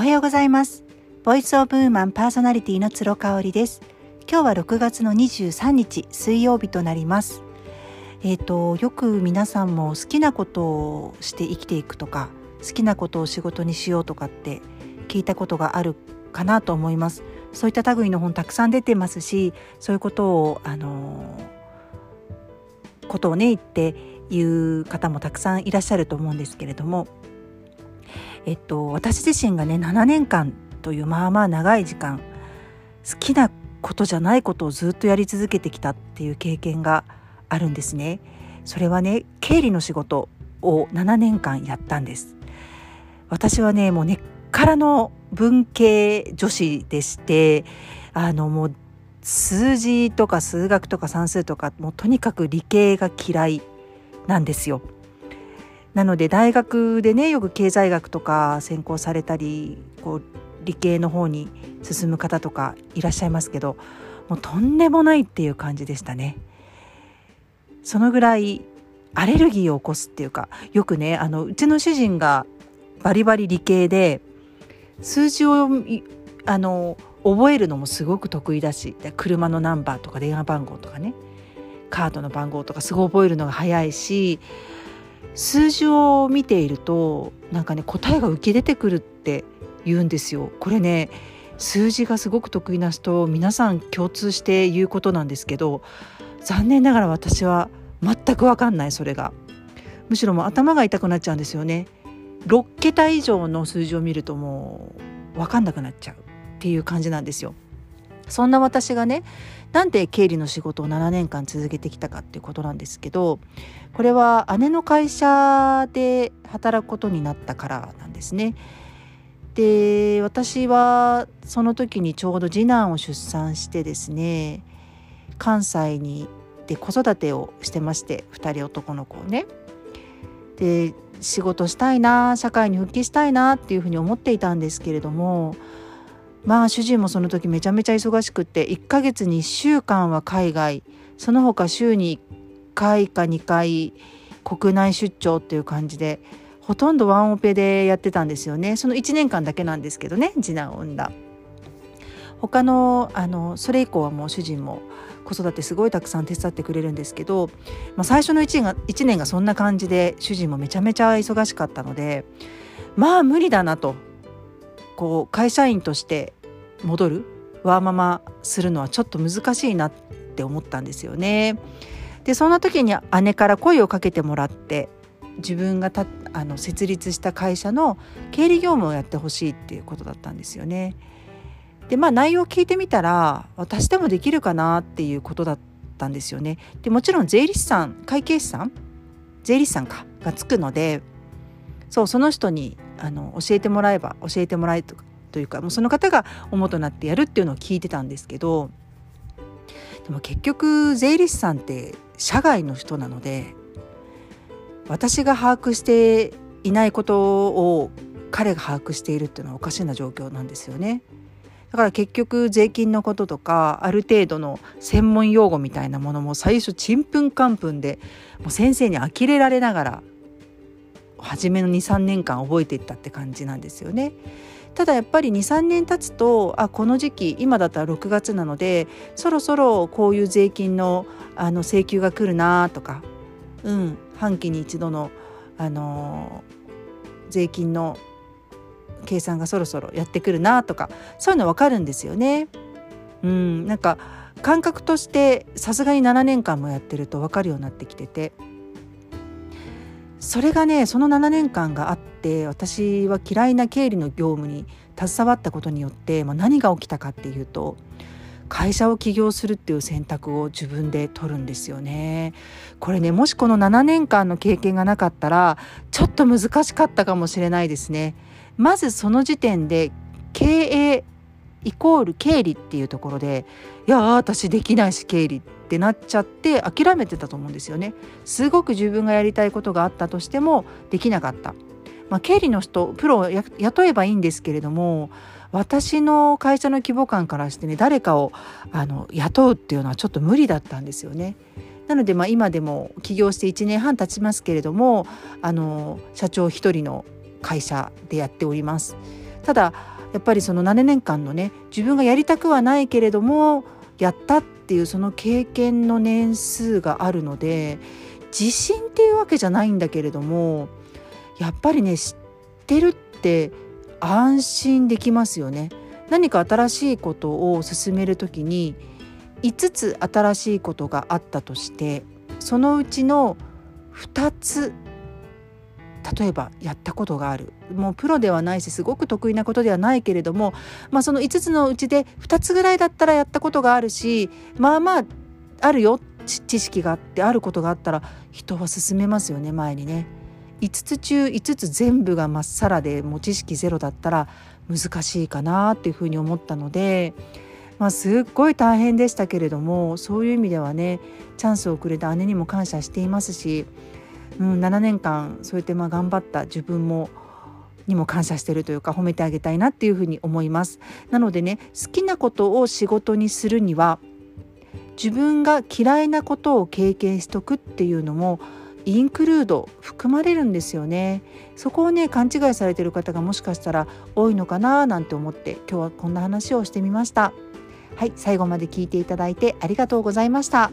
おはようございます。ボイスオブウーマンパーソナリティの鶴香織です。今日は6月の23日水曜日となります。えっ、ー、とよく皆さんも好きなことをして生きていくとか好きなことを仕事にしようとかって聞いたことがあるかなと思います。そういった類の本たくさん出てますしそういうことをあのことをね言って言う方もたくさんいらっしゃると思うんですけれどもえっと私自身がね7年間というまあまあ長い時間好きなことじゃないことをずっとやり続けてきたっていう経験があるんですね。それはね経理の仕事を7年間やったんです。私はねもう根っからの文系女子でしてあのもう数字とか数学とか算数とかもうとにかく理系が嫌いなんですよ。なので大学でねよく経済学とか専攻されたりこう理系の方に進む方とかいらっしゃいますけどもうとんでもないっていう感じでしたね。そのぐらいアレルギーを起こすっていうかよくねあのうちの主人がバリバリ理系で数字をあの覚えるのもすごく得意だし車のナンバーとか電話番号とかねカードの番号とかすごい覚えるのが早いし数字を見ているとなんかね答えが浮き出てくるって言うんですよ。これね数字がすごく得意な人皆さん共通して言うことなんですけど残念ながら私は全く分かんないそれが。むしろもう頭が痛くなっちゃうんですよね。6桁以上の数字を見るともう分かんなくなっちゃうっていう感じなんですよ。そんな私がねなんで経理の仕事を7年間続けてきたかっていうことなんですけどこれは姉の会社で働くことになったからなんですね。で私はその時にちょうど次男を出産してですね関西にで子育てをしてまして2人男の子をね。で仕事したいな社会に復帰したいなっていうふうに思っていたんですけれどもまあ主人もその時めちゃめちゃ忙しくって1ヶ月に1週間は海外。その他週に1回か2回国内出張っていう感じでほとんどワンオペでやってたんですよね。その1年間だけなんですけどね次男を産んだ。他のあのそれ以降はもう主人も子育てすごいたくさん手伝ってくれるんですけど、まあ、最初の1が1年がそんな感じで主人もめちゃめちゃ忙しかったのでまあ無理だなと。こう会社員として戻るワーママするのはちょっと難しいなって思ったんですよね。でそんな時に姉から声をかけてもらって自分がたあの設立した会社の経理業務をやってほしいっていうことだったんですよね。でまあ内容を聞いてみたら私でもできるかなっていうことだったんですよね。でもちろん税理士さん会計士さん税理士さんかがつくのでそうその人にあの教えてもらえば教えてもらえとというかもうその方が主となってやるっていうのを聞いてたんですけどでも結局税理士さんって社外の人なので私が把握していないことを彼が把握しているっていうのはおかしな状況なんですよね。だから結局税金のこととかある程度の専門用語みたいなものも最初ちんぷんかんぷんでもう先生に呆れられながら初めの23年間覚えていったって感じなんですよね。ただやっぱり23年経つとあこの時期今だったら6月なのでそろそろこういう税金のあの請求が来るなとか、うん、半期に一度の、あの税金の計算がそろそろやってくるなとかそういうの分かるんですよね。うん、なんか感覚としてさすがに7年間もやってると分かるようになってきててそれがねその7年間があって私は嫌いな経理の業務に携わったことによって、まあ、何が起きたかっていうと会社を起業するっていう選択を自分で取るんですよね。これねもしこの7年間の経験がなかったらちょっと難しかったかもしれないですね。まずその時点で経営イコール経理っていうところでいや私できないし経理ってなっちゃって諦めてたと思うんですよね。すごく自分がやりたいことがあったとしてもできなかった。まあ、経理の人プロを雇えばいいんですけれども私の会社の規模感からしてね誰かをあの雇うっていうのはちょっと無理だったんですよね。なのでまあ今でも起業して1年半経ちますけれどもあの社長1人の会社でやっております。ただやっぱりその7年間のね自分がやりたくはないけれどもやったっていうその経験の年数があるので自信っていうわけじゃないんだけれどもやっぱりね知ってるって安心できますよね。何か新しいことを進める時に5つ新しいことがあったとしてそのうちの2つ例えばやったことがあるもうプロではないしすごく得意なことではないけれども、まあ、その5つのうちで2つぐらいだったらやったことがあるしまあまああるよ知識があってあることがあったら人は進めますよね前にね。5つ中5つ全部がまっさらでもう知識ゼロだったら難しいかなっていうふうに思ったので、まあ、すっごい大変でしたけれどもそういう意味ではねチャンスをくれた姉にも感謝していますしうん、7年間そうやってまあ頑張った自分もにも感謝してるというか褒めてあげたいなっていうふうに思います。なのでね好きなことを仕事にするには自分が嫌いなことを経験しとくっていうのもインクルード含まれるんですよね。そこをね勘違いされてる方がもしかしたら多いのかななんて思って今日はこんな話をしてみました。はい最後まで聞いていただいてありがとうございました。